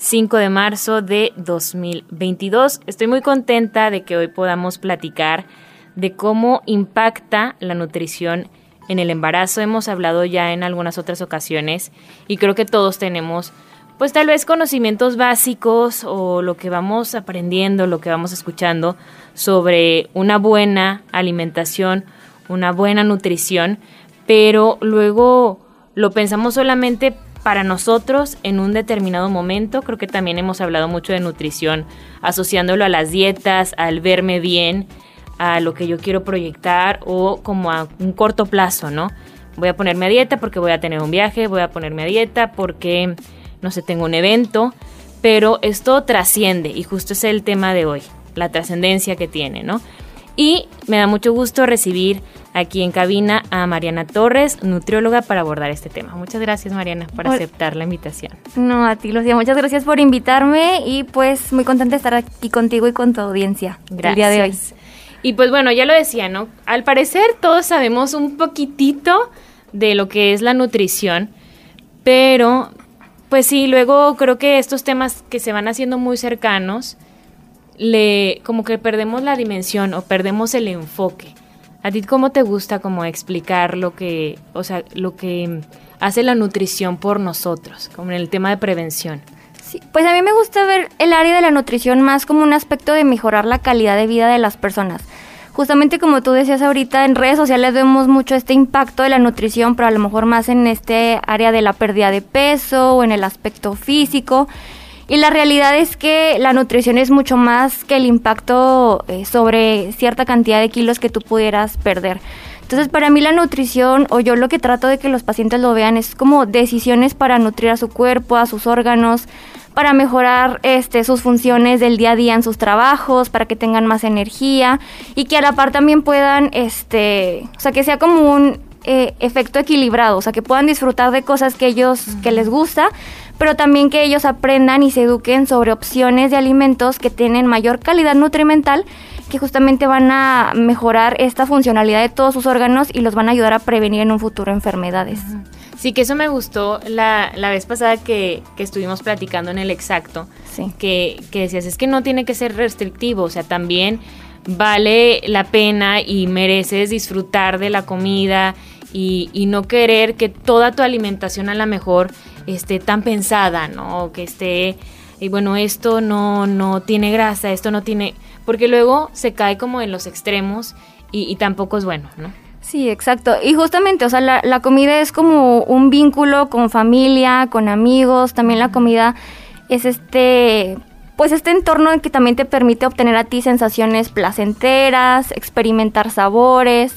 5 de marzo de 2022. Estoy muy contenta de que hoy podamos platicar de cómo impacta la nutrición en el embarazo. Hemos hablado ya en algunas otras ocasiones y creo que todos tenemos pues tal vez conocimientos básicos o lo que vamos aprendiendo, lo que vamos escuchando sobre una buena alimentación, una buena nutrición, pero luego lo pensamos solamente para nosotros en un determinado momento. Creo que también hemos hablado mucho de nutrición, asociándolo a las dietas, al verme bien, a lo que yo quiero proyectar o como a un corto plazo, ¿no? Voy a ponerme a dieta porque voy a tener un viaje, voy a ponerme a dieta porque, no sé, tengo un evento, pero esto trasciende y justo es el tema de hoy, la trascendencia que tiene, ¿no? Y me da mucho gusto recibir aquí en cabina a Mariana Torres, nutrióloga, para abordar este tema. Muchas gracias, Mariana, por aceptar la invitación. No, a ti, Lucía, muchas gracias por invitarme y pues muy contenta de estar aquí contigo y con tu audiencia gracias. el día de hoy. Y pues bueno, ya lo decía, ¿no? Al parecer todos sabemos un poquitito de lo que es la nutrición, pero pues sí, luego creo que estos temas que se van haciendo muy cercanos, le como que perdemos la dimensión o perdemos el enfoque. ¿A ti cómo te gusta como explicar lo que, o sea, lo que hace la nutrición por nosotros, como en el tema de prevención? Sí, pues a mí me gusta ver el área de la nutrición más como un aspecto de mejorar la calidad de vida de las personas. Justamente como tú decías ahorita, en redes sociales vemos mucho este impacto de la nutrición, pero a lo mejor más en este área de la pérdida de peso o en el aspecto físico. Y la realidad es que la nutrición es mucho más que el impacto eh, sobre cierta cantidad de kilos que tú pudieras perder. Entonces, para mí la nutrición, o yo lo que trato de que los pacientes lo vean, es como decisiones para nutrir a su cuerpo, a sus órganos, para mejorar este, sus funciones del día a día en sus trabajos, para que tengan más energía y que a la par también puedan, este, o sea, que sea como un eh, efecto equilibrado, o sea, que puedan disfrutar de cosas que ellos, que les gusta, pero también que ellos aprendan y se eduquen sobre opciones de alimentos que tienen mayor calidad nutrimental, que justamente van a mejorar esta funcionalidad de todos sus órganos y los van a ayudar a prevenir en un futuro enfermedades. Sí, que eso me gustó la, la vez pasada que, que, estuvimos platicando en el exacto, sí. que, que decías, es que no tiene que ser restrictivo, o sea, también vale la pena y mereces disfrutar de la comida y, y, no querer que toda tu alimentación a la mejor esté tan pensada, ¿no? Que esté, y bueno, esto no, no tiene grasa, esto no tiene, porque luego se cae como en los extremos y, tampoco es bueno, ¿no? Sí, exacto. Y justamente, o sea, la, la, comida es como un vínculo con familia, con amigos, también la comida es este, pues este entorno que también te permite obtener a ti sensaciones placenteras, experimentar sabores.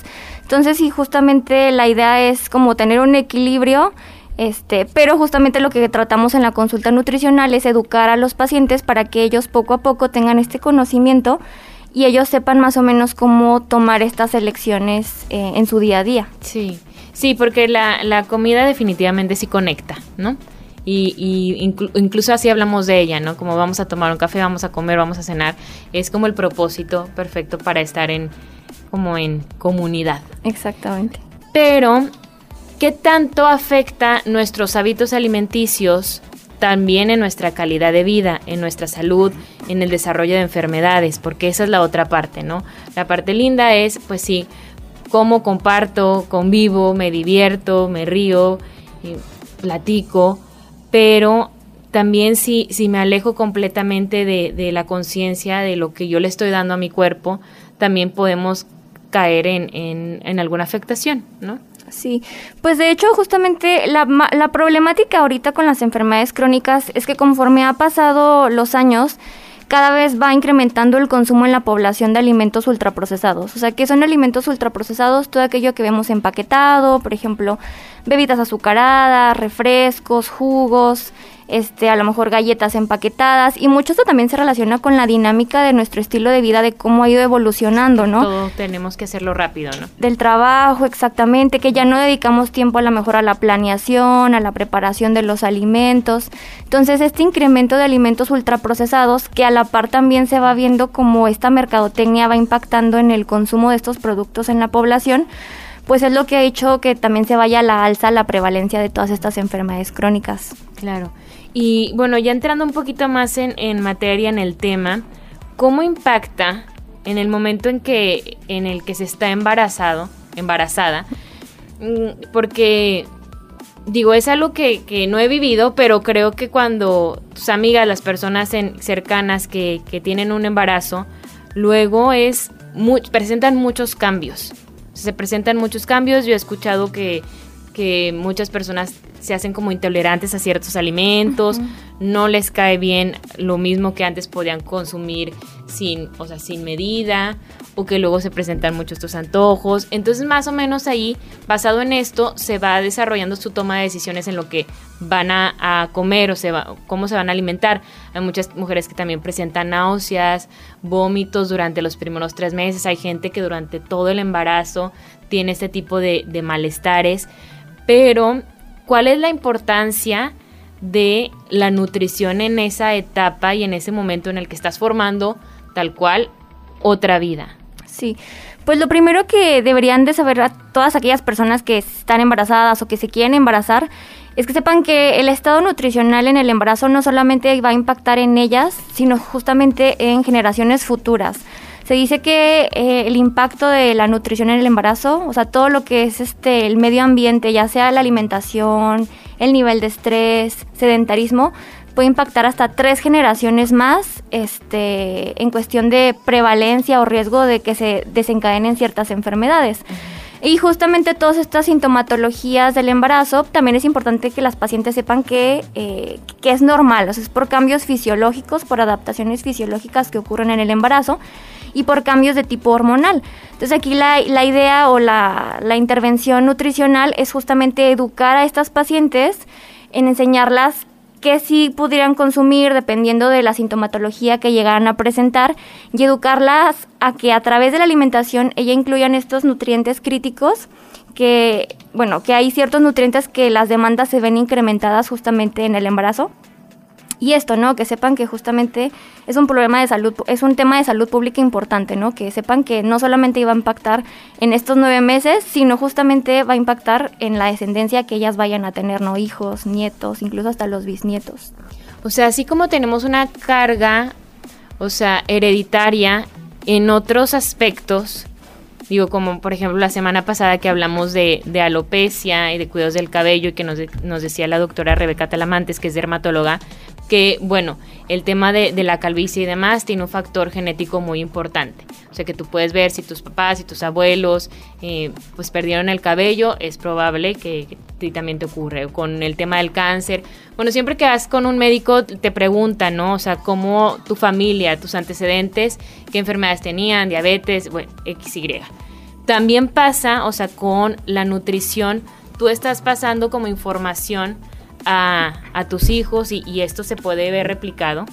Entonces, sí, justamente la idea es como tener un equilibrio este, pero justamente lo que tratamos en la consulta nutricional es educar a los pacientes para que ellos poco a poco tengan este conocimiento y ellos sepan más o menos cómo tomar estas elecciones eh, en su día a día. Sí, sí, porque la, la comida definitivamente sí conecta, ¿no? Y, y inclu incluso así hablamos de ella, ¿no? Como vamos a tomar un café, vamos a comer, vamos a cenar, es como el propósito perfecto para estar en como en comunidad. Exactamente. Pero ¿Qué tanto afecta nuestros hábitos alimenticios también en nuestra calidad de vida, en nuestra salud, en el desarrollo de enfermedades? Porque esa es la otra parte, ¿no? La parte linda es, pues sí, cómo comparto, convivo, me divierto, me río, platico, pero también si, si me alejo completamente de, de la conciencia de lo que yo le estoy dando a mi cuerpo, también podemos caer en, en, en alguna afectación, ¿no? Sí, pues de hecho justamente la, la, problemática ahorita con las enfermedades crónicas es que conforme ha pasado los años, cada vez va incrementando el consumo en la población de alimentos ultraprocesados. O sea, que son alimentos ultraprocesados? Todo aquello que vemos empaquetado, por ejemplo, bebidas azucaradas, refrescos, jugos, este, a lo mejor galletas empaquetadas y mucho esto también se relaciona con la dinámica de nuestro estilo de vida, de cómo ha ido evolucionando, ¿no? Todo tenemos que hacerlo rápido, ¿no? Del trabajo, exactamente, que ya no dedicamos tiempo a lo mejor a la planeación, a la preparación de los alimentos. Entonces, este incremento de alimentos ultraprocesados, que a la par también se va viendo como esta mercadotecnia va impactando en el consumo de estos productos en la población, pues es lo que ha hecho que también se vaya a la alza la prevalencia de todas estas enfermedades crónicas. Claro. Y bueno, ya entrando un poquito más en, en materia, en el tema, ¿cómo impacta en el momento en que en el que se está embarazado, embarazada? Mm, porque digo, es algo que, que, no he vivido, pero creo que cuando tus amigas, las personas cercanas que, que, tienen un embarazo, luego es presentan muchos cambios se presentan muchos cambios. Yo he escuchado que, que muchas personas se hacen como intolerantes a ciertos alimentos, no les cae bien lo mismo que antes podían consumir sin, o sea, sin medida, o que luego se presentan muchos estos antojos. Entonces, más o menos ahí, basado en esto, se va desarrollando su toma de decisiones en lo que van a, comer o se va, cómo se van a alimentar. Hay muchas mujeres que también presentan náuseas, vómitos durante los primeros tres meses. Hay gente que durante todo el embarazo tiene este tipo de, de malestares. Pero ¿Cuál es la importancia de la nutrición en esa etapa y en ese momento en el que estás formando tal cual otra vida? Sí, pues lo primero que deberían de saber a todas aquellas personas que están embarazadas o que se quieren embarazar es que sepan que el estado nutricional en el embarazo no solamente va a impactar en ellas, sino justamente en generaciones futuras. Se dice que eh, el impacto de la nutrición en el embarazo, o sea, todo lo que es este el medio ambiente, ya sea la alimentación, el nivel de estrés, sedentarismo, puede impactar hasta tres generaciones más este, en cuestión de prevalencia o riesgo de que se desencadenen ciertas enfermedades. Y justamente todas estas sintomatologías del embarazo, también es importante que las pacientes sepan que, eh, que es normal, o sea, es por cambios fisiológicos, por adaptaciones fisiológicas que ocurren en el embarazo y por cambios de tipo hormonal. Entonces aquí la, la idea o la, la intervención nutricional es justamente educar a estas pacientes en enseñarlas que sí pudieran consumir dependiendo de la sintomatología que llegaran a presentar y educarlas a que a través de la alimentación ella incluyan estos nutrientes críticos que, bueno, que hay ciertos nutrientes que las demandas se ven incrementadas justamente en el embarazo y esto, ¿no? Que sepan que justamente es un problema de salud, es un tema de salud pública importante, ¿no? Que sepan que no solamente iba a impactar en estos nueve meses, sino justamente va a impactar en la descendencia que ellas vayan a tener, ¿no? Hijos, nietos, incluso hasta los bisnietos. O sea, así como tenemos una carga, o sea, hereditaria en otros aspectos, digo, como por ejemplo la semana pasada que hablamos de, alopecia y de cuidados del cabello y que nos, nos decía la doctora Rebeca Talamantes, que es dermatóloga, que, bueno, el tema de, la calvicie y demás tiene un factor genético muy importante. O sea que tú puedes ver si tus papás y tus abuelos eh, pues perdieron el cabello, es probable que, ti también te ocurre. Con el tema del cáncer, bueno, siempre que vas con un médico te preguntan, ¿no? O sea, cómo tu familia, tus antecedentes, qué enfermedades tenían, diabetes, bueno, XY. También pasa, o sea, con la nutrición, tú estás pasando como información a, tus hijos y, esto se puede ver replicado?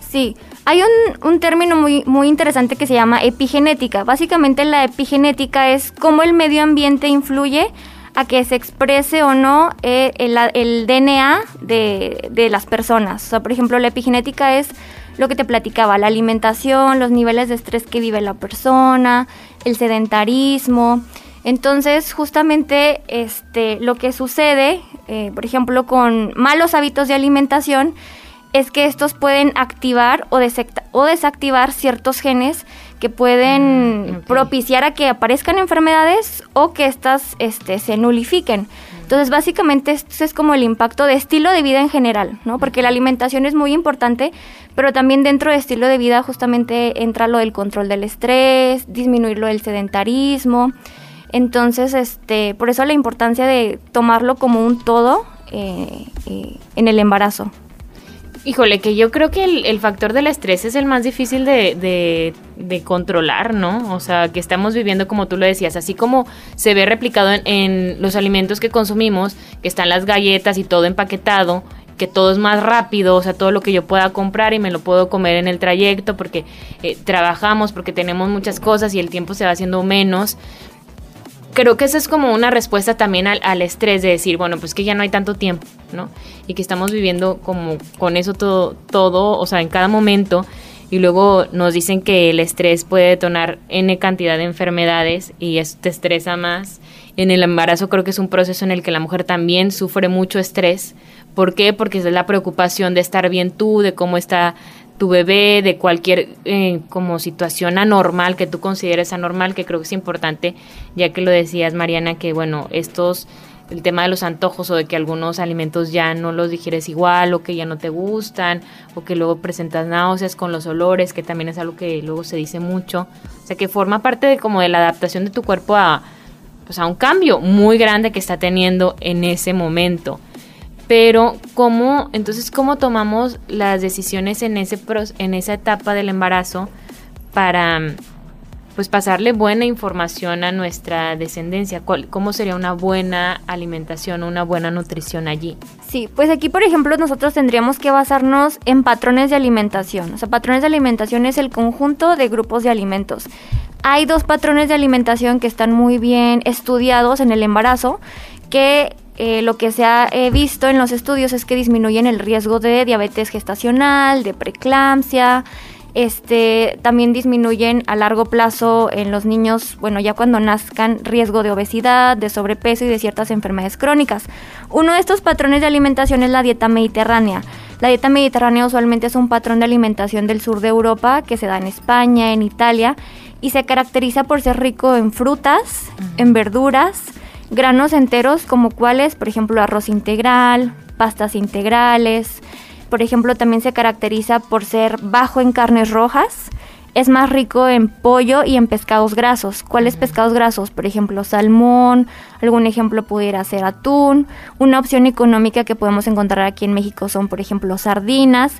Sí, hay un, un, término muy, muy interesante que se llama epigenética. Básicamente la epigenética es cómo el medio ambiente influye a que se exprese o no eh, el, DNA de, de, las personas. O por ejemplo, la epigenética es lo que te platicaba, la alimentación, los niveles de estrés que vive la persona, el sedentarismo. Entonces, justamente este, lo que sucede, eh, por ejemplo, con malos hábitos de alimentación, es que estos pueden activar o, o desactivar ciertos genes que pueden mm, propiciar a que aparezcan enfermedades o que éstas este, se nulifiquen. Entonces, básicamente, esto es como el impacto de estilo de vida en general, ¿no? Porque la alimentación es muy importante, pero también dentro de estilo de vida justamente entra lo del control del estrés, disminuir lo del sedentarismo, entonces, este, por eso la importancia de tomarlo como un todo eh, eh, en el embarazo. Híjole, que yo creo que el, factor del estrés es el más difícil de, de, controlar, ¿no? O sea, que estamos viviendo como tú lo decías, así como se ve replicado en, en los alimentos que consumimos, que están las galletas y todo empaquetado, que todo es más rápido, o sea, todo lo que yo pueda comprar y me lo puedo comer en el trayecto porque eh, trabajamos, porque tenemos muchas cosas y el tiempo se va haciendo menos. Creo que esa es como una respuesta también al, al, estrés de decir, bueno, pues que ya no hay tanto tiempo, ¿no? Y que estamos viviendo como con eso todo, todo, o sea, en cada momento. Y luego nos dicen que el estrés puede detonar N cantidad de enfermedades y eso te estresa más. En el embarazo creo que es un proceso en el que la mujer también sufre mucho estrés ¿Por qué? Porque es la preocupación de estar bien tú, de cómo está tu bebé, de cualquier eh, como situación anormal que tú consideres anormal, que creo que es importante, ya que lo decías Mariana, que bueno, estos, el tema de los antojos o de que algunos alimentos ya no los digieres igual o que ya no te gustan o que luego presentas náuseas con los olores, que también es algo que luego se dice mucho, o sea que forma parte de como de la adaptación de tu cuerpo a, pues a un cambio muy grande que está teniendo en ese momento pero cómo, entonces, cómo tomamos las decisiones en, ese en esa etapa del embarazo para pues pasarle buena información a nuestra descendencia, cómo sería una buena alimentación, una buena nutrición allí. Sí, pues aquí por ejemplo nosotros tendríamos que basarnos en patrones de alimentación. O sea, patrones de alimentación es el conjunto de grupos de alimentos. Hay dos patrones de alimentación que están muy bien estudiados en el embarazo, que eh, lo que se ha eh, visto en los estudios es que disminuyen el riesgo de diabetes gestacional, de preeclampsia, este, también disminuyen a largo plazo en los niños, bueno, ya cuando nazcan, riesgo de obesidad, de sobrepeso y de ciertas enfermedades crónicas. Uno de estos patrones de alimentación es la dieta mediterránea. La dieta mediterránea usualmente es un patrón de alimentación del sur de Europa que se da en España, en Italia, y se caracteriza por ser rico en frutas, en verduras, Granos enteros como cuáles, por ejemplo, arroz integral, pastas integrales. Por ejemplo, también se caracteriza por ser bajo en carnes rojas. Es más rico en pollo y en pescados grasos. ¿Cuáles pescados grasos? Por ejemplo, salmón, algún ejemplo pudiera ser atún. Una opción económica que podemos encontrar aquí en México son, por ejemplo, sardinas.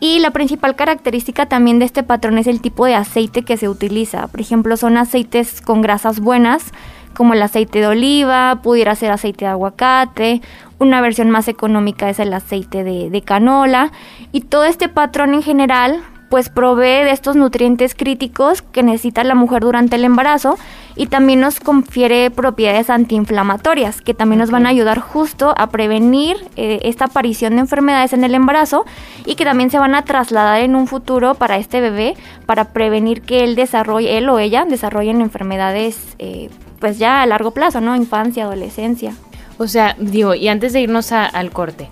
Y la principal característica también de este patrón es el tipo de aceite que se utiliza. Por ejemplo, son aceites con grasas buenas, como el aceite de oliva, pudiera ser aceite de aguacate, una versión más económica es el aceite de, canola. Y todo este patrón en general pues provee de estos nutrientes críticos que necesita la mujer durante el embarazo y también nos confiere propiedades antiinflamatorias que también nos van a ayudar justo a prevenir eh, esta aparición de enfermedades en el embarazo y que también se van a trasladar en un futuro para este bebé para prevenir que él desarrolle, él o ella desarrollen enfermedades eh, pues ya a largo plazo, ¿no? Infancia, adolescencia. O sea, digo, y antes de irnos al corte,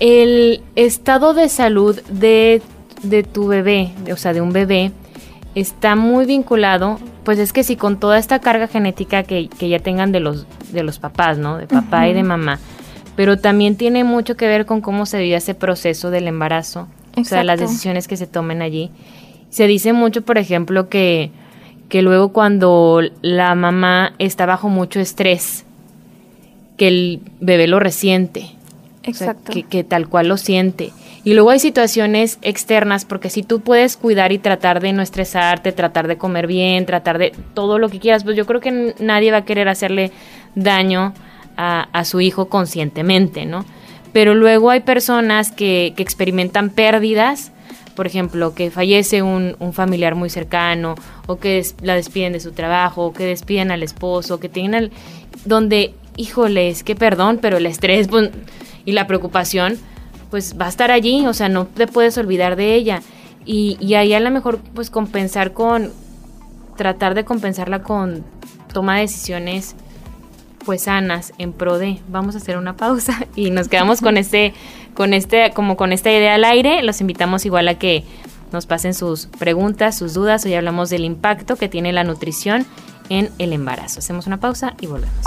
el estado de salud de, de tu bebé, o sea, de un bebé, está muy vinculado, pues es que si con toda esta carga genética que, que ya tengan de los, de los papás, ¿no? De papá y de mamá, pero también tiene mucho que ver con cómo se vive ese proceso del embarazo, o sea, las decisiones que se tomen allí. Se dice mucho, por ejemplo, que que luego cuando la mamá está bajo mucho estrés, que el bebé lo resiente. Exacto. que, tal cual lo siente. Y luego hay situaciones externas, porque si tú puedes cuidar y tratar de no estresarte, tratar de comer bien, tratar de todo lo que quieras, pues yo creo que nadie va a querer hacerle daño a, a su hijo conscientemente, ¿no? Pero luego hay personas que, que experimentan pérdidas por ejemplo, que fallece un, familiar muy cercano, o que la despiden de su trabajo, o que despiden al esposo, que tienen al, donde, híjoles, que perdón, pero el estrés pues, y la preocupación, pues va a estar allí, o sea, no te puedes olvidar de ella. Y, y ahí a lo mejor, pues compensar con, tratar de compensarla con toma de decisiones pues sanas en pro de vamos a hacer una pausa y nos quedamos con este con este como con esta idea al aire. Los invitamos igual a que nos pasen sus preguntas sus dudas. Hoy hablamos del impacto que tiene la nutrición en el embarazo. Hacemos una pausa y volvemos.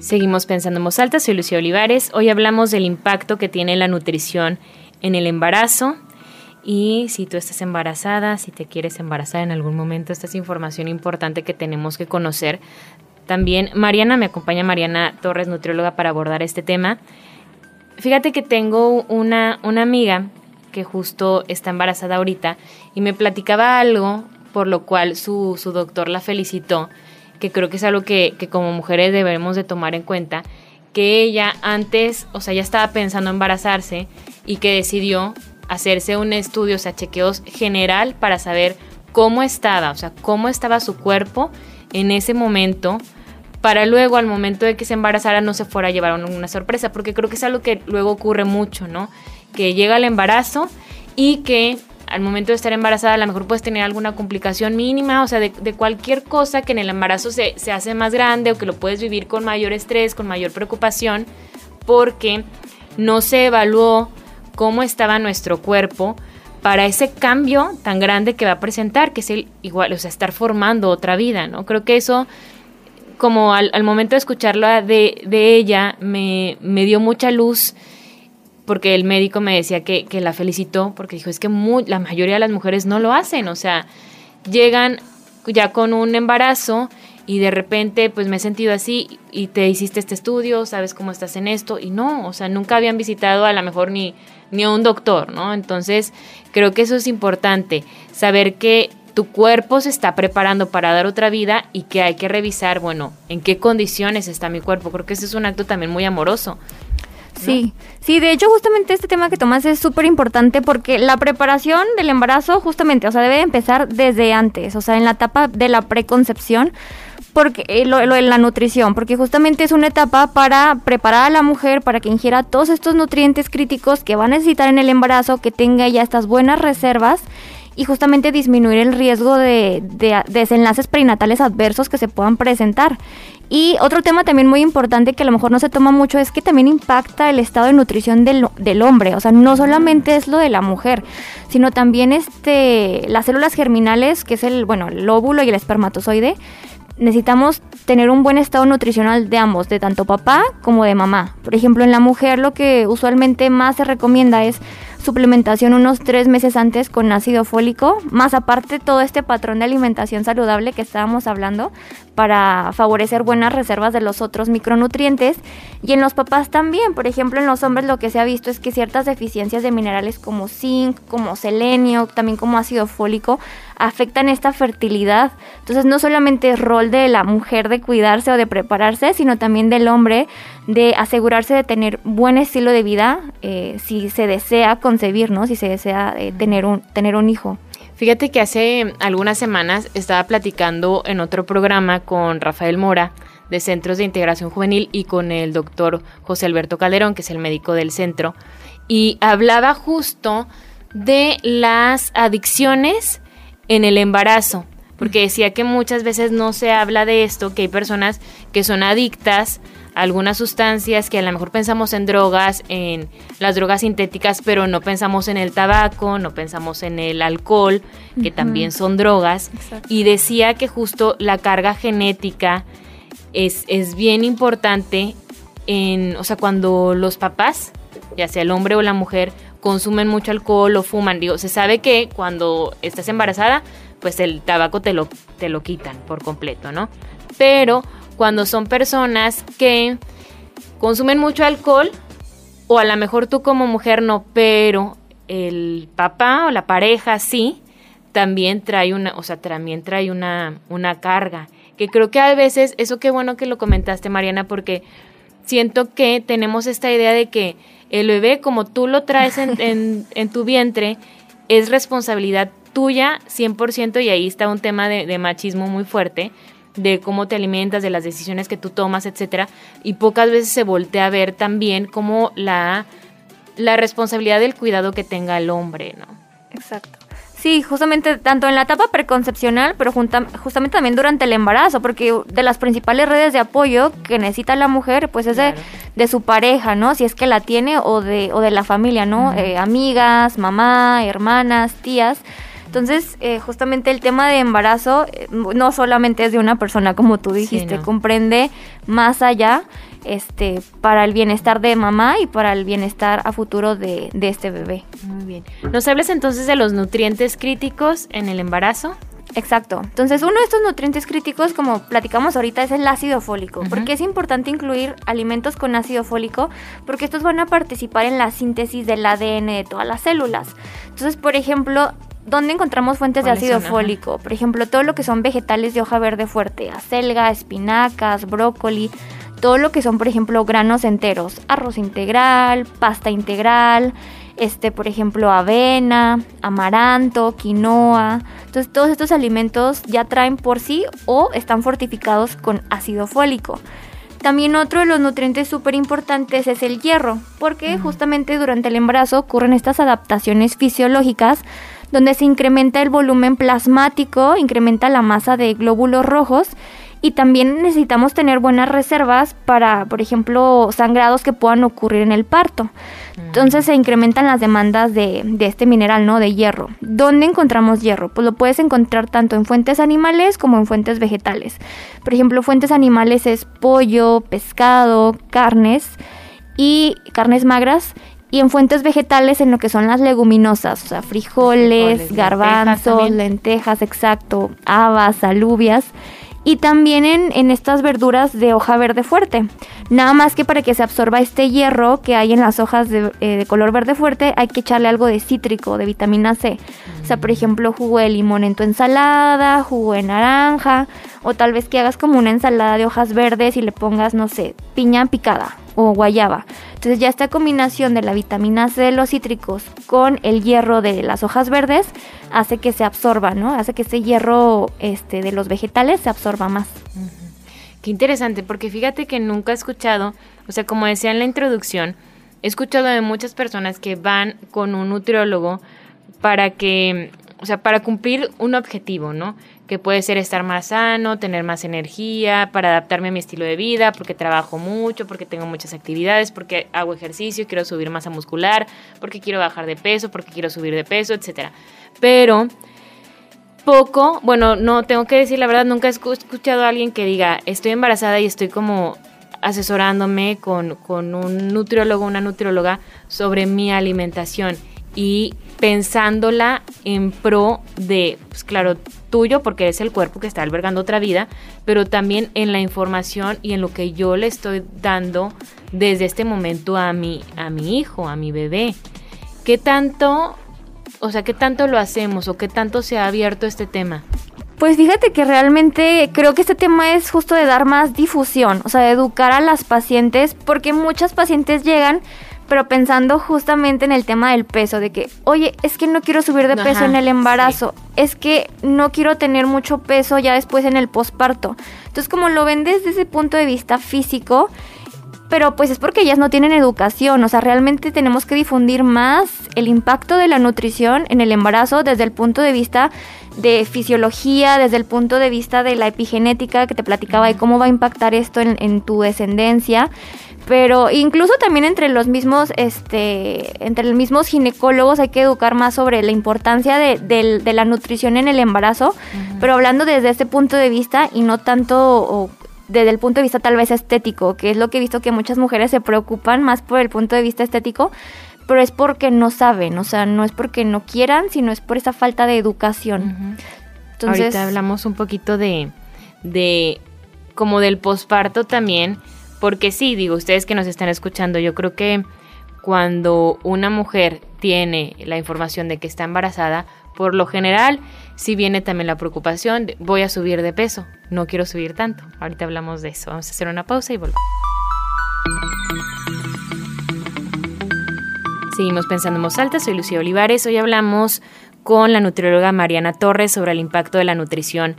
Seguimos pensando en voz alta, soy Lucía Olivares. Hoy hablamos del impacto que tiene la nutrición en el embarazo. Y si tú estás embarazada, si te quieres embarazar en algún momento, esta es información importante que tenemos que conocer. También Mariana, me acompaña Mariana Torres, nutrióloga, para abordar este tema. Fíjate que tengo una, una amiga que justo está embarazada ahorita y me platicaba algo por lo cual su, doctor la felicitó, que creo que es algo que, que como mujeres debemos de tomar en cuenta, que ella antes, o sea, ya estaba pensando embarazarse y que decidió hacerse un estudio, o sea, chequeos general para saber cómo estaba, o sea, cómo estaba su cuerpo en ese momento para luego al momento de que se embarazara no se fuera a llevar una sorpresa, porque creo que es algo que luego ocurre mucho, ¿no? Que llega el embarazo y que al momento de estar embarazada a lo mejor puedes tener alguna complicación mínima, o sea, de, cualquier cosa que en el embarazo se, se hace más grande o que lo puedes vivir con mayor estrés, con mayor preocupación, porque no se evaluó cómo estaba nuestro cuerpo para ese cambio tan grande que va a presentar, que es el igual, o sea, estar formando otra vida, ¿no? Creo que eso como al, momento de escucharla de, ella, me, dio mucha luz porque el médico me decía que la felicitó, porque dijo, es que la mayoría de las mujeres no lo hacen, o sea, llegan ya con un embarazo y de repente pues me he sentido así y te hiciste este estudio, sabes cómo estás en esto y no, o sea, nunca habían visitado a lo mejor ni, ni a un doctor, ¿no? Entonces creo que eso es importante, saber que tu cuerpo se está preparando para dar otra vida y que hay que revisar, bueno, en qué condiciones está mi cuerpo. Creo que ese es un acto también muy amoroso. Sí, sí, de hecho justamente este tema que tomas es súper importante porque la preparación del embarazo justamente, o sea, debe empezar desde antes, o sea, en la etapa de la preconcepción, porque eh, lo, lo, la nutrición, porque justamente es una etapa para preparar a la mujer para que ingiera todos estos nutrientes críticos que va a necesitar en el embarazo, que tenga ya estas buenas reservas y justamente disminuir el riesgo de, desenlaces perinatales adversos que se puedan presentar. Y otro tema también muy importante que a lo mejor no se toma mucho es que también impacta el estado de nutrición del, del hombre. O sea, no solamente es lo de la mujer, sino también este, las células germinales, que es el, bueno, el óvulo y el espermatozoide, necesitamos tener un buen estado nutricional de ambos, de tanto papá como de mamá. Por ejemplo, en la mujer lo que usualmente más se recomienda es suplementación unos tres meses antes con ácido fólico, más aparte todo este patrón de alimentación saludable que estábamos hablando para favorecer buenas reservas de los otros micronutrientes. Y en los papás también, por ejemplo, en los hombres lo que se ha visto es que ciertas deficiencias de minerales como zinc, como selenio, también como ácido fólico, afectan esta fertilidad. Entonces no solamente es rol de la mujer de cuidarse o de prepararse, sino también del hombre de asegurarse de tener buen estilo de vida eh, si se desea concebir, ¿no? Si se desea eh, tener, un, tener un hijo. Fíjate que hace algunas semanas estaba platicando en otro programa con Rafael Mora de Centros de Integración Juvenil y con el doctor José Alberto Calderón, que es el médico del centro, y hablaba justo de las adicciones en el embarazo, porque decía que muchas veces no se habla de esto, que hay personas que son adictas algunas sustancias que a lo mejor pensamos en drogas, en las drogas sintéticas, pero no pensamos en el tabaco, no pensamos en el alcohol, que también son drogas. Y decía que justo la carga genética es, es bien importante en, o sea, cuando los papás, ya sea el hombre o la mujer, consumen mucho alcohol o fuman. Digo, se sabe que cuando estás embarazada, pues el tabaco te lo, te lo quitan por completo, ¿no? Pero cuando son personas que consumen mucho alcohol, o a lo mejor tú como mujer no, pero el papá o la pareja sí, también trae una, o sea, también trae una, una carga. Que creo que a veces, eso qué bueno que lo comentaste, Mariana, porque siento que tenemos esta idea de que el bebé, como tú lo traes en, en, tu vientre, es responsabilidad tuya 100% y ahí está un tema de, de machismo muy fuerte, de cómo te alimentas, de las decisiones que tú tomas, etcétera, y pocas veces se voltea a ver también como la, la responsabilidad del cuidado que tenga el hombre, ¿no? Exacto. Sí, justamente tanto en la etapa preconcepcional, pero justamente también durante el embarazo, porque de las principales redes de apoyo que necesita la mujer, pues es de, su pareja, ¿no? Si es que la tiene, o de, o de la familia, ¿no? Eh, amigas, mamá, hermanas, tías. Entonces, eh, justamente el tema de embarazo eh, no solamente es de una persona, como tú dijiste, comprende más allá este, para el bienestar de mamá y para el bienestar a futuro de, de este bebé. Muy bien. ¿Nos hables entonces de los nutrientes críticos en el embarazo? Exacto. Entonces, uno de estos nutrientes críticos, como platicamos ahorita, es el ácido fólico. Porque es importante incluir alimentos con ácido fólico? Porque estos van a participar en la síntesis del ADN de todas las células. Entonces, por ejemplo, ¿Dónde encontramos fuentes de ácido fólico? Por ejemplo, todo lo que son vegetales de hoja verde fuerte, acelga, espinacas, brócoli, todo lo que son, por ejemplo, granos enteros, arroz integral, pasta integral, este, por ejemplo, avena, amaranto, quinoa. Entonces, todos estos alimentos ya traen por sí o están fortificados con ácido fólico. También otro de los nutrientes súper importantes es el hierro, porque justamente durante el embarazo ocurren estas adaptaciones fisiológicas donde se incrementa el volumen plasmático, incrementa la masa de glóbulos rojos y también necesitamos tener buenas reservas para, por ejemplo, sangrados que puedan ocurrir en el parto. Entonces se incrementan las demandas de, de, este mineral, ¿no? De hierro. ¿Dónde encontramos hierro? Pues lo puedes encontrar tanto en fuentes animales como en fuentes vegetales. Por ejemplo, fuentes animales es pollo, pescado, carnes y carnes magras. Y en fuentes vegetales en lo que son las leguminosas, o sea, frijoles, frijoles garbanzos, lentejas, lentejas, exacto, habas, alubias y también en, estas verduras de hoja verde fuerte. Nada más que para que se absorba este hierro que hay en las hojas de, eh, color verde fuerte, hay que echarle algo de cítrico, de vitamina C. O sea, por ejemplo, jugo de limón en tu ensalada, jugo de naranja, o tal vez que hagas como una ensalada de hojas verdes y le pongas, no sé, piña picada o guayaba. Entonces ya esta combinación de la vitamina C de los cítricos con el hierro de las hojas verdes hace que se absorba, ¿no? Hace que ese hierro este, de los vegetales se absorba más. Qué interesante, porque fíjate que nunca he escuchado, o sea, como decía en la introducción, he escuchado de muchas personas que van con un nutriólogo para que, o sea, para cumplir un objetivo, ¿no? que puede ser estar más sano, tener más energía, para adaptarme a mi estilo de vida, porque trabajo mucho, porque tengo muchas actividades, porque hago ejercicio, quiero subir masa muscular, porque quiero bajar de peso, porque quiero subir de peso, etc. Pero poco, bueno, no tengo que decir la verdad, nunca he escuchado a alguien que diga, estoy embarazada y estoy como asesorándome con, con un nutriólogo, una nutrióloga sobre mi alimentación y pensándola en pro de, pues claro, tuyo, porque es el cuerpo que está albergando otra vida, pero también en la información y en lo que yo le estoy dando desde este momento a mi, a mi hijo, a mi bebé. ¿Qué tanto, o sea, qué tanto lo hacemos o qué tanto se ha abierto este tema? Pues fíjate que realmente creo que este tema es justo de dar más difusión, o sea, de educar a las pacientes, porque muchas pacientes llegan pero pensando justamente en el tema del peso, de que, oye, es que no quiero subir de peso en el embarazo, es que no quiero tener mucho peso ya después en el posparto. Entonces, como lo ven desde ese punto de vista físico, pero pues es porque ellas no tienen educación, o sea, realmente tenemos que difundir más el impacto de la nutrición en el embarazo desde el punto de vista de fisiología, desde el punto de vista de la epigenética que te platicaba y cómo va a impactar esto en, en tu descendencia pero incluso también entre los mismos, este, entre los mismos ginecólogos hay que educar más sobre la importancia de, la nutrición en el embarazo, pero hablando desde este punto de vista y no tanto desde el punto de vista tal vez estético, que es lo que he visto que muchas mujeres se preocupan más por el punto de vista estético, pero es porque no saben, o sea, no es porque no quieran, sino es por esa falta de educación. Entonces, Ahorita hablamos un poquito de, de como del posparto también porque sí, digo, ustedes que nos están escuchando, yo creo que cuando una mujer tiene la información de que está embarazada, por lo general, sí viene también la preocupación de voy a subir de peso, no quiero subir tanto. Ahorita hablamos de eso. Vamos a hacer una pausa y volvemos. Seguimos pensando en voz soy Lucía Olivares. Hoy hablamos con la nutrióloga Mariana Torres sobre el impacto de la nutrición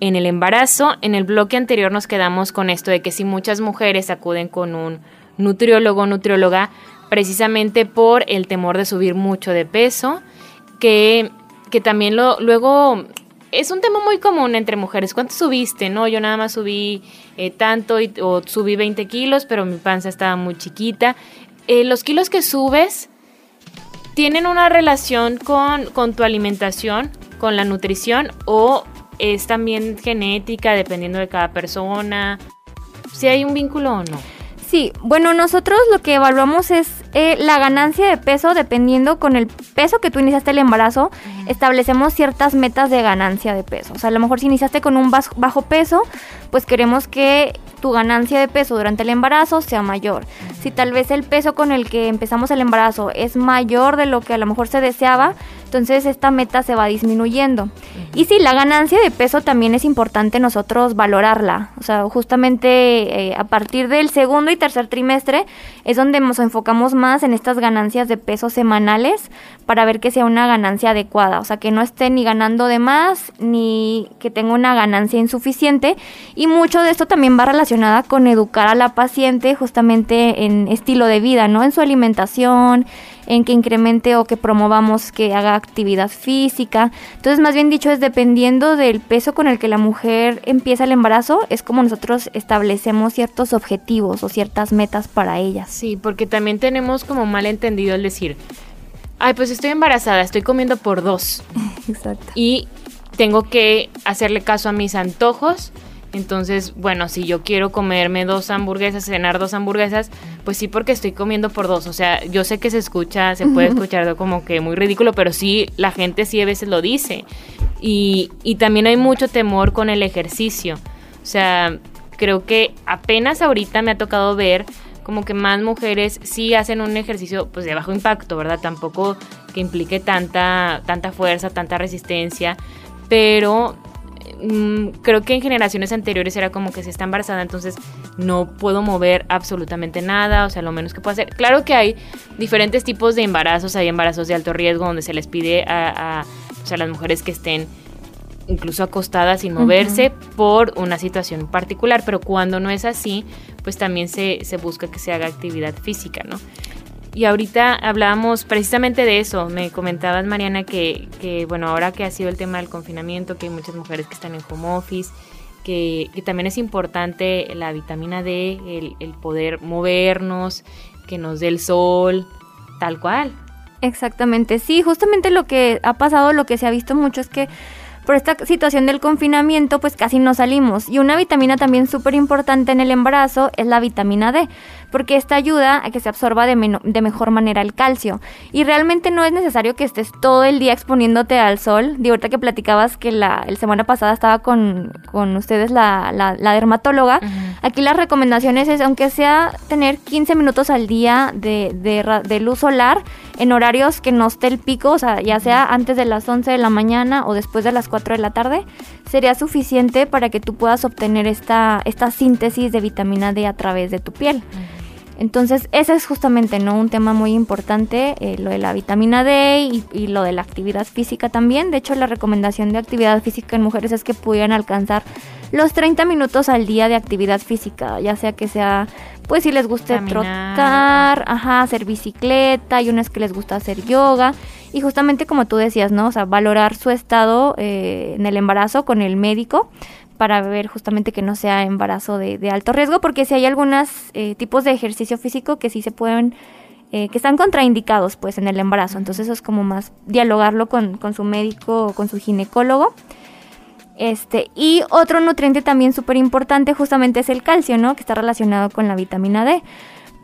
en el embarazo. En el bloque anterior nos quedamos con esto de que si muchas mujeres acuden con un nutriólogo o nutrióloga precisamente por el temor de subir mucho de peso, que, que también lo, luego es un tema muy común entre mujeres. ¿Cuánto subiste? No, yo nada más subí eh, tanto y, o subí 20 kilos, pero mi panza estaba muy chiquita. Eh, los kilos que subes tienen una relación con, con tu alimentación, con la nutrición o es también genética, dependiendo de cada persona. Si hay un vínculo o no. Sí, bueno, nosotros lo que evaluamos es eh, la ganancia de peso dependiendo con el peso que tú iniciaste el embarazo, establecemos ciertas metas de ganancia de peso. O sea, a lo mejor si iniciaste con un bajo peso, pues queremos que tu ganancia de peso durante el embarazo sea mayor. Si tal vez el peso con el que empezamos el embarazo es mayor de lo que a lo mejor se deseaba, Entonces esta meta se va disminuyendo. Y sí, la ganancia de peso también es importante nosotros valorarla. O sea, justamente eh, a partir del segundo y tercer trimestre es donde nos enfocamos más en estas ganancias de peso semanales para ver que sea una ganancia adecuada. O sea, que no esté ni ganando de más ni que tenga una ganancia insuficiente. Y mucho de esto también va relacionada con educar a la paciente justamente en estilo de vida, ¿no? En su alimentación, en que incremente o que promovamos que haga actividad física. Entonces, más bien dicho, es dependiendo del peso con el que la mujer empieza el embarazo, es como nosotros establecemos ciertos objetivos o ciertas metas para ella. Sí, porque también tenemos como mal entendido el decir, ay, pues estoy embarazada, estoy comiendo por dos. Exacto. Y tengo que hacerle caso a mis antojos entonces, bueno, si yo quiero comerme dos hamburguesas, cenar dos hamburguesas, pues sí porque estoy comiendo por dos. O sea, yo sé que se escucha, se puede escuchar como que muy ridículo, pero sí, la gente sí a veces lo dice. Y, y también hay mucho temor con el ejercicio. O sea, creo que apenas ahorita me ha tocado ver como que más mujeres sí hacen un ejercicio pues de bajo impacto, ¿verdad? Tampoco que implique tanta, tanta fuerza, tanta resistencia, pero Mm, creo que en generaciones anteriores era como que si está embarazada, entonces no puedo mover absolutamente nada, o sea, lo menos que puedo hacer. Claro que hay diferentes tipos de embarazos, hay embarazos de alto riesgo donde se les pide a, las mujeres que estén incluso acostadas sin moverse por una situación particular, pero cuando no es así, pues también se, se busca que se haga actividad física, ¿no? Y ahorita hablábamos precisamente de eso. Me comentabas, Mariana, que, que, bueno, ahora que ha sido el tema del confinamiento, que hay muchas mujeres que están en home office, que, también es importante la vitamina D, el, el poder movernos, que nos dé el sol, tal cual. Exactamente, sí, justamente lo que ha pasado, lo que se ha visto mucho es que por esta situación del confinamiento, pues casi no salimos. Y una vitamina también súper importante en el embarazo es la vitamina D, porque esta ayuda a que se absorba de, de, mejor manera el calcio. Y realmente no es necesario que estés todo el día exponiéndote al sol. De ahorita que platicabas que la el semana pasada estaba con, ustedes la, la, dermatóloga, aquí las recomendaciones es, aunque sea tener 15 minutos al día de, de, de luz solar, en horarios que no esté el pico, o sea, ya sea antes de las 11 de la mañana o después de las 4 de la tarde, sería suficiente para que tú puedas obtener esta, esta síntesis de vitamina D a través de tu piel. Entonces, ese es justamente ¿no? un tema muy importante, eh, lo de la vitamina D y, y, lo de la actividad física también. De hecho, la recomendación de actividad física en mujeres es que pudieran alcanzar los 30 minutos al día de actividad física, ya sea que sea pues si les gusta trotar, ajá, hacer bicicleta, y unas que les gusta hacer yoga. Y justamente como tú decías, ¿no? O sea, valorar su estado eh, en el embarazo con el médico para ver justamente que no sea embarazo de, alto riesgo, porque si hay algunos eh, tipos de ejercicio físico que sí se pueden, eh, que están contraindicados pues en el embarazo. Entonces eso es como más dialogarlo con, con su médico o con su ginecólogo. Este, y otro nutriente también súper importante justamente es el calcio, ¿no? Que está relacionado con la vitamina D.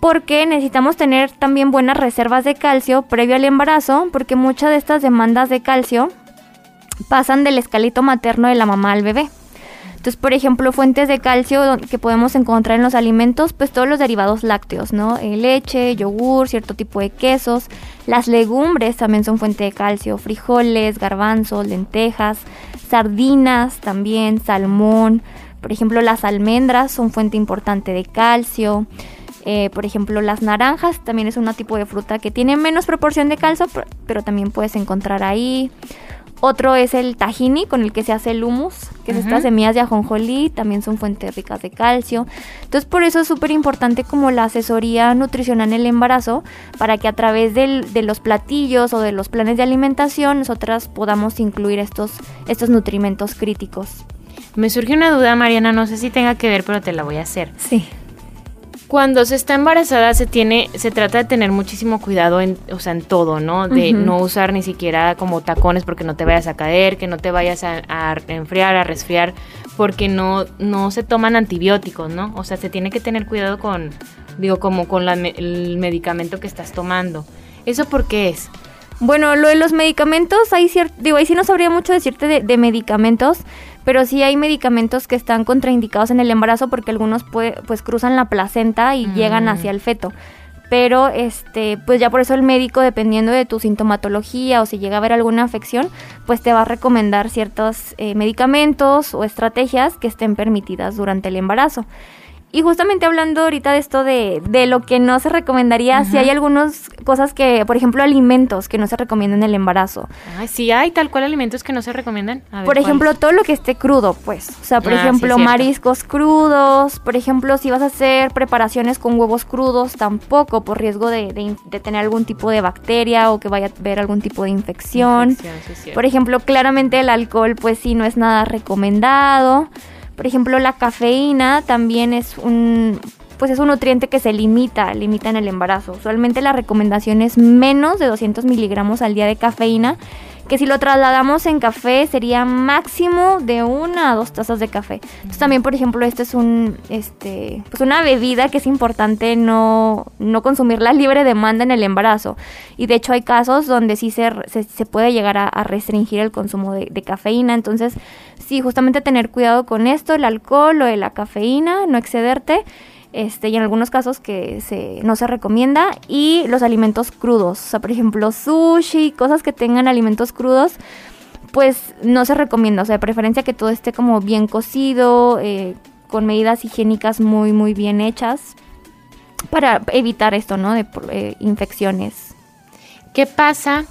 Porque necesitamos tener también buenas reservas de calcio previo al embarazo, porque muchas de estas demandas de calcio pasan del escalito materno de la mamá al bebé. Entonces, por ejemplo, fuentes de calcio que podemos encontrar en los alimentos, pues todos los derivados lácteos, ¿no? Eh, leche, yogur, cierto tipo de quesos. Las legumbres también son fuente de calcio, frijoles, garbanzos, lentejas, sardinas también, salmón. Por ejemplo, las almendras son fuente importante de calcio. Eh, por ejemplo, las naranjas también es un tipo de fruta que tiene menos proporción de calcio, pero también puedes encontrar ahí. Otro es el tahini, con el que se hace el humus, que es estas semillas de ajonjolí, también son fuentes ricas de calcio. Entonces, por eso es súper importante como la asesoría nutricional en el embarazo, para que a través de los platillos o de los planes de alimentación, nosotras podamos incluir estos, estos nutrimentos críticos. Me surge una duda, Mariana, no sé si tenga que ver, pero te la voy a hacer. Sí. Cuando se está embarazada se tiene, se trata de tener muchísimo cuidado en, o sea, en todo, ¿no? De no usar ni siquiera como tacones porque no te vayas a caer, que no te vayas a, enfriar, a resfriar, porque no, no se toman antibióticos, ¿no? O sea, se tiene que tener cuidado con, digo, como con el medicamento que estás tomando. ¿Eso por qué es? Bueno, lo de los medicamentos, hay digo, ahí sí no sabría mucho decirte de, medicamentos, pero sí hay medicamentos que están contraindicados en el embarazo porque algunos pues cruzan la placenta y llegan mm. hacia el feto. pero este, pues ya por eso el médico, dependiendo de tu sintomatología o si llega a haber alguna afección, pues te va a recomendar ciertos eh, medicamentos o estrategias que estén permitidas durante el embarazo. Y justamente hablando ahorita de esto de, de lo que no se recomendaría, si hay algunas cosas que, por ejemplo, alimentos que no se recomiendan en el embarazo. Ay, sí hay tal cual alimentos que no se recomiendan. A ver, por ejemplo, todo lo que esté crudo, pues. O sea, por Ah, ejemplo, mariscos crudos. Por ejemplo, si vas a hacer preparaciones con huevos crudos, tampoco, por riesgo de, de tener algún tipo de bacteria o que vaya a haber algún tipo de infección. Sí. Por ejemplo, claramente el alcohol, pues sí, no es nada recomendado. Por ejemplo, la cafeína también es un, pues es un nutriente que se limita, limita en el embarazo. Usualmente la recomendación es menos de 200 miligramos al día de cafeína, que si lo trasladamos en café sería máximo de una a dos tazas de café. Entonces también, por ejemplo, este es un, este, pues una bebida que es importante no, no consumirla libre demanda en el embarazo. Y de hecho hay casos donde sí se, se, puede llegar a, a restringir el consumo de, de cafeína. Entonces, sí, justamente tener cuidado con esto, el alcohol o de la cafeína, no excederte este, y en algunos casos que se, no se recomienda, y los alimentos crudos, o sea, por ejemplo, sushi, cosas que tengan alimentos crudos, pues no se recomienda, o sea, de preferencia que todo esté como bien cocido, eh, con medidas higiénicas muy, muy bien hechas, para evitar esto, ¿no? De eh, infecciones. ¿Qué pasa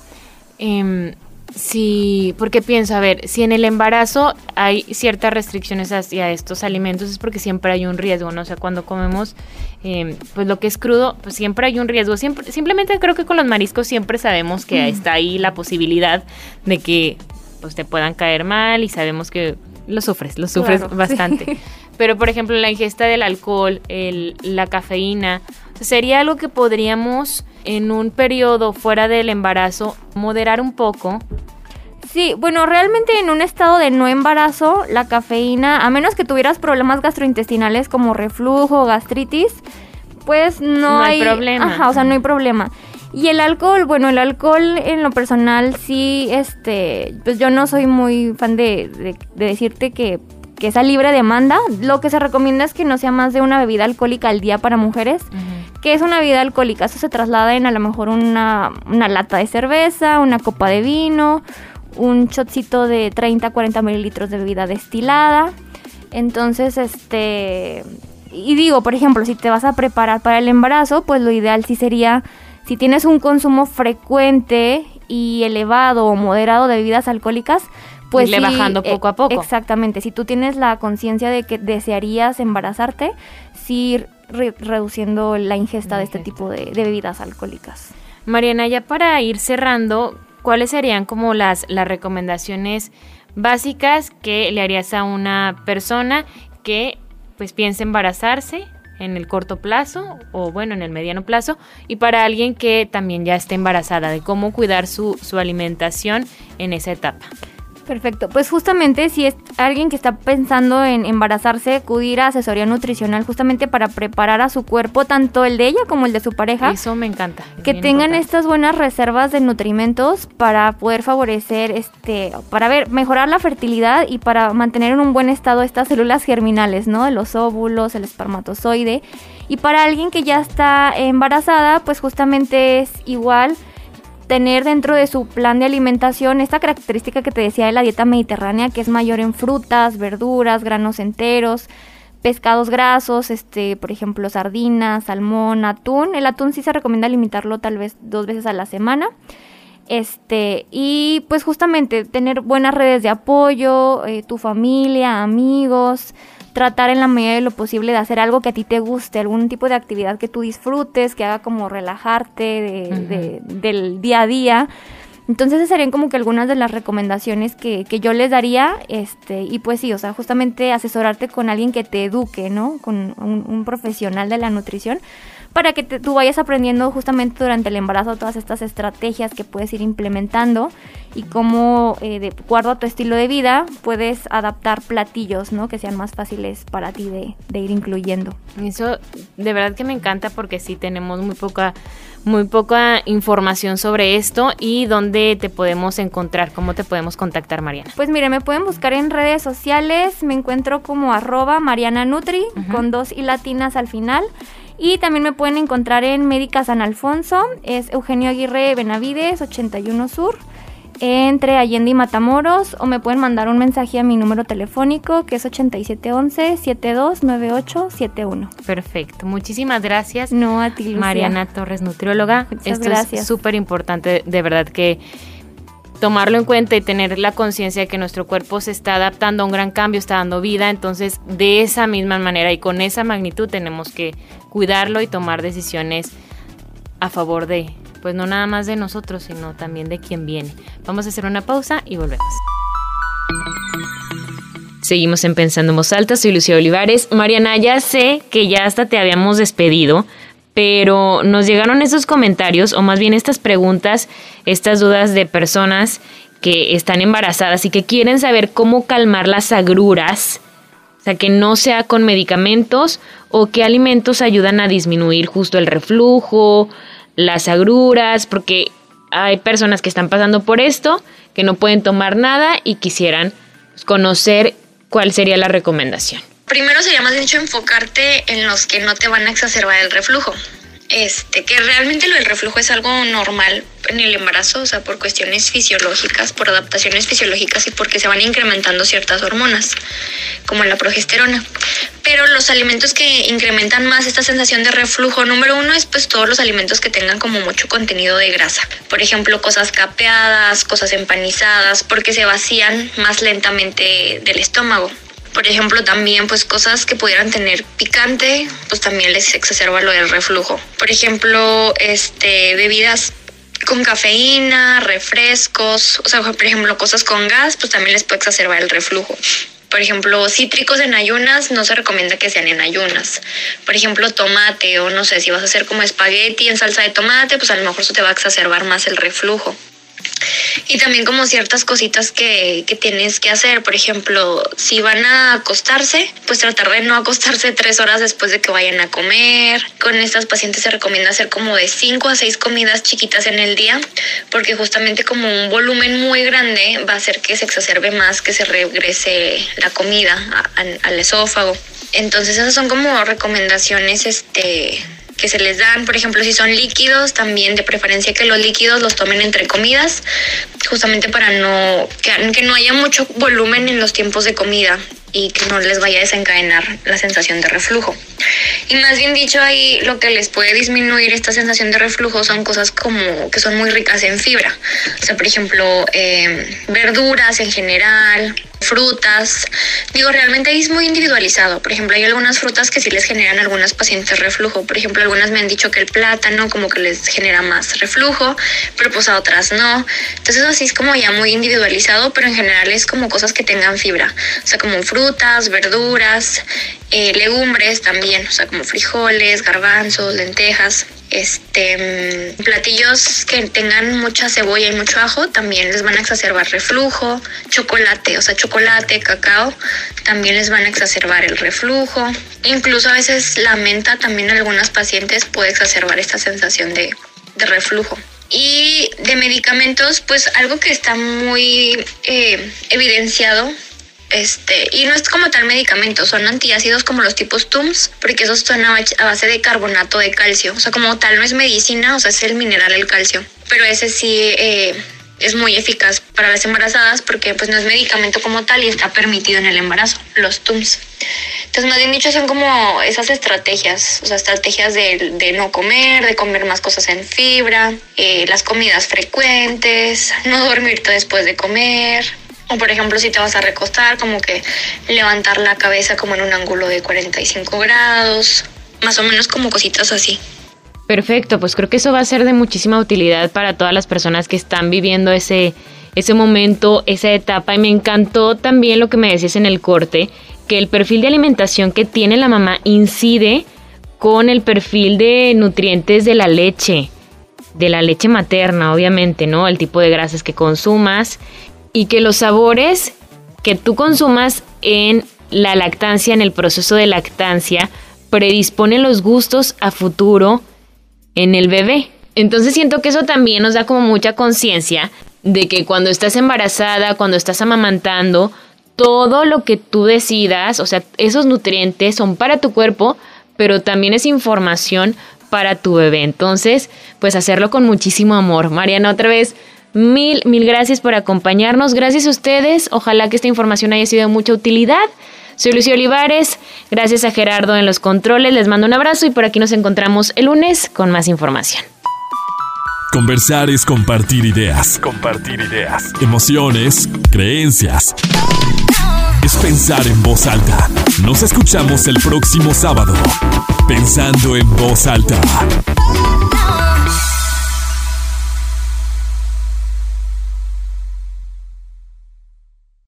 em, si, porque pienso, a ver, si en el embarazo hay ciertas restricciones hacia estos alimentos es porque siempre hay un riesgo, ¿no? O sea, cuando comemos, em, pues lo que es crudo, pues siempre hay un riesgo. Siempre, simplemente creo que con los mariscos siempre sabemos que está ahí la posibilidad de que pues te puedan caer mal y sabemos que lo sufres, lo sufres Claro, bastante. sí. Pero, por ejemplo, la ingesta del alcohol, el- la cafeína, o sea, sería algo que podríamos en un periodo fuera del embarazo moderar un poco. Sí, bueno, realmente en un estado de no embarazo, la cafeína, a menos que tuvieras problemas gastrointestinales como reflujo gastritis, pues no, No hay problema. Ajá, o sea, no hay problema. Y el alcohol, bueno, el alcohol en lo personal sí, este, pues yo no soy muy fan de, de- de decirte que, que es a libre demanda. Lo que se recomienda es que no sea más de una bebida alcohólica al día para mujeres. ¿Qué es una bebida alcohólica? Eso se traslada en a lo mejor una, una lata de cerveza, una copa de vino, un shotcito de 30 40 mililitros de bebida destilada. Entonces, este... Y digo, por ejemplo, si te vas a preparar para el embarazo, pues lo ideal sí sería, si tienes un consumo frecuente y elevado o moderado de bebidas alcohólicas, pues Irle sí, bajando eh, poco a poco. Exactamente, si tú tienes la conciencia de que desearías embarazarte, sí ir re- reduciendo la ingesta de este tipo de, de bebidas alcohólicas. Mariana, ya para ir cerrando, ¿cuáles serían como las, las recomendaciones básicas que le harías a una persona que pues piensa embarazarse en el corto plazo o bueno, en el mediano plazo y para alguien que también ya esté embarazada, de cómo cuidar su, su alimentación en esa etapa? Perfecto, pues justamente si es alguien que está pensando en embarazarse, acudir a asesoría nutricional justamente para preparar a su cuerpo, tanto el de ella como el de su pareja, Eso me encanta. es que tengan importante. estas buenas reservas de nutrimentos para poder favorecer este para ver mejorar la fertilidad y para mantener en un buen estado estas células germinales, ¿no? Los óvulos, el espermatozoide. Y para alguien que ya está embarazada, pues justamente es igual tener dentro de su plan de alimentación esta característica que te decía de la dieta mediterránea, que es mayor en frutas, verduras, granos enteros, pescados grasos, este, por ejemplo, sardinas, salmón, atún. El atún sí se recomienda limitarlo tal vez dos veces a la semana. Este, y pues justamente tener buenas redes de apoyo, eh, tu familia, amigos, tratar en la medida de lo posible de hacer algo que a ti te guste, algún tipo de actividad que tú disfrutes, que haga como relajarte de- de- del día a día. Entonces esas serían como que algunas de las recomendaciones que, que yo les daría, este, y pues sí, o sea, justamente asesorarte con alguien que te eduque, ¿no? Con un, un profesional de la nutrición, para que te- tú vayas aprendiendo justamente durante el embarazo todas estas estrategias que puedes ir implementando y cómo, eh, de acuerdo a tu estilo de vida, puedes adaptar platillos, ¿no? Que sean más fáciles para ti de, de ir incluyendo. Eso de verdad que me encanta porque sí tenemos muy poca muy poca información sobre esto y dónde te podemos encontrar, cómo te podemos contactar, Mariana. Pues mire, me pueden buscar en redes sociales, me encuentro como arroba Mariana Nutri, con dos y latinas al final. Y también me pueden encontrar en Médica San Alfonso, es Eugenio Aguirre Benavides, 81 Sur entre Allende y Matamoros o me pueden mandar un mensaje a mi número telefónico que es 8711-729871. Perfecto, muchísimas gracias. No, a ti. Mariana Torres, nutrióloga. Muchas Esto gracias. es súper importante, de verdad que tomarlo en cuenta y tener la conciencia de que nuestro cuerpo se está adaptando a un gran cambio, está dando vida, entonces de esa misma manera y con esa magnitud tenemos que cuidarlo y tomar decisiones a favor de, pues no nada más de nosotros, sino también de quien viene. Vamos a hacer una pausa y volvemos. Seguimos en Pensando en Voz Alta, soy Lucía Olivares. Mariana, ya sé que ya hasta te habíamos despedido, pero nos llegaron esos comentarios, o más bien estas preguntas, estas dudas de personas que están embarazadas y que quieren saber cómo calmar las agruras, o sea, que no sea con medicamentos o qué alimentos ayudan a disminuir justo el reflujo, las agruras, porque hay personas que están pasando por esto, que no pueden tomar nada y quisieran conocer cuál sería la recomendación. Primero sería más dicho enfocarte en los que no te van a exacerbar el reflujo. Este, que realmente lo del reflujo es algo normal en el embarazo, o sea, por cuestiones fisiológicas, por adaptaciones fisiológicas y porque se van incrementando ciertas hormonas, como la progesterona. Pero los alimentos que incrementan más esta sensación de reflujo, número uno es pues todos los alimentos que tengan como mucho contenido de grasa. Por ejemplo, cosas capeadas, cosas empanizadas, porque se vacían más lentamente del estómago. Por ejemplo, también pues cosas que pudieran tener picante, pues también les exacerba lo del reflujo. Por ejemplo, este bebidas con cafeína, refrescos, o sea, por ejemplo, cosas con gas, pues también les puede exacerbar el reflujo. Por ejemplo, cítricos en ayunas no se recomienda que sean en ayunas. Por ejemplo, tomate o no sé, si vas a hacer como espagueti en salsa de tomate, pues a lo mejor eso te va a exacerbar más el reflujo. Y también como ciertas cositas que, que, tienes que hacer. Por ejemplo, si van a acostarse, pues tratar de no acostarse tres horas después de que vayan a comer. Con estas pacientes se recomienda hacer como de cinco a seis comidas chiquitas en el día, porque justamente como un volumen muy grande va a hacer que se exacerbe más, que se regrese la comida al esófago. Entonces esas son como recomendaciones este que se les dan, por ejemplo, si son líquidos, también de preferencia que los líquidos los tomen entre comidas, justamente para no que, que no haya mucho volumen en los tiempos de comida y que no les vaya a desencadenar la sensación de reflujo. Y más bien dicho, ahí lo que les puede disminuir esta sensación de reflujo son cosas como que son muy ricas en fibra. O sea, por ejemplo, eh, verduras en general, frutas. Digo, realmente es muy individualizado. Por ejemplo, hay algunas frutas que sí les generan a algunas pacientes reflujo. Por ejemplo, algunas me han dicho que el plátano como que les genera más reflujo, pero pues a otras no. Entonces así es como ya muy individualizado, pero en general es como cosas que tengan fibra. O sea, como frutas, verduras, eh, legumbres también, o sea, como frijoles, garbanzos, lentejas. Este, platillos que tengan mucha cebolla y mucho ajo también les van a exacerbar reflujo, chocolate, o sea, chocolate, cacao, también les van a exacerbar el reflujo. Incluso a veces la menta también en algunas pacientes puede exacerbar esta sensación de, de reflujo. Y de medicamentos, pues algo que está muy eh, evidenciado este, y no es como tal medicamento, son antiácidos como los tipos TUMS, porque esos son a base de carbonato de calcio. O sea, como tal no es medicina, o sea, es el mineral, el calcio. Pero ese sí eh, es muy eficaz para las embarazadas porque pues no es medicamento como tal y está permitido en el embarazo, los TUMS. Entonces, más bien dicho, son como esas estrategias, o sea, estrategias de, de no comer, de comer más cosas en fibra, eh, las comidas frecuentes, no dormirte después de comer, o por ejemplo, si te vas a recostar, como que levantar la cabeza como en un ángulo de 45 grados, más o menos como cositas así. Perfecto, pues creo que eso va a ser de muchísima utilidad para todas las personas que están viviendo ese, ese momento, esa etapa. Y me encantó también lo que me decías en el corte, que el perfil de alimentación que tiene la mamá incide con el perfil de nutrientes de la leche, de la leche materna, obviamente, ¿no? El tipo de grasas que consumas y que los sabores que tú consumas en la lactancia, en el proceso de lactancia, predisponen los gustos a futuro en el bebé. Entonces siento que eso también nos da como mucha conciencia de que cuando estás embarazada, cuando estás amamantando, todo lo que tú decidas, o sea, esos nutrientes son para tu cuerpo, pero también es información para tu bebé. Entonces, pues hacerlo con muchísimo amor. Mariana, otra vez, mil, mil gracias por acompañarnos. Gracias a ustedes. Ojalá que esta información haya sido de mucha utilidad. Soy Lucía Olivares. Gracias a Gerardo en los controles. Les mando un abrazo y por aquí nos encontramos el lunes con más información. Conversar es compartir ideas. Compartir ideas. Emociones, creencias. Es pensar en voz alta. Nos escuchamos el próximo sábado. Pensando en voz alta.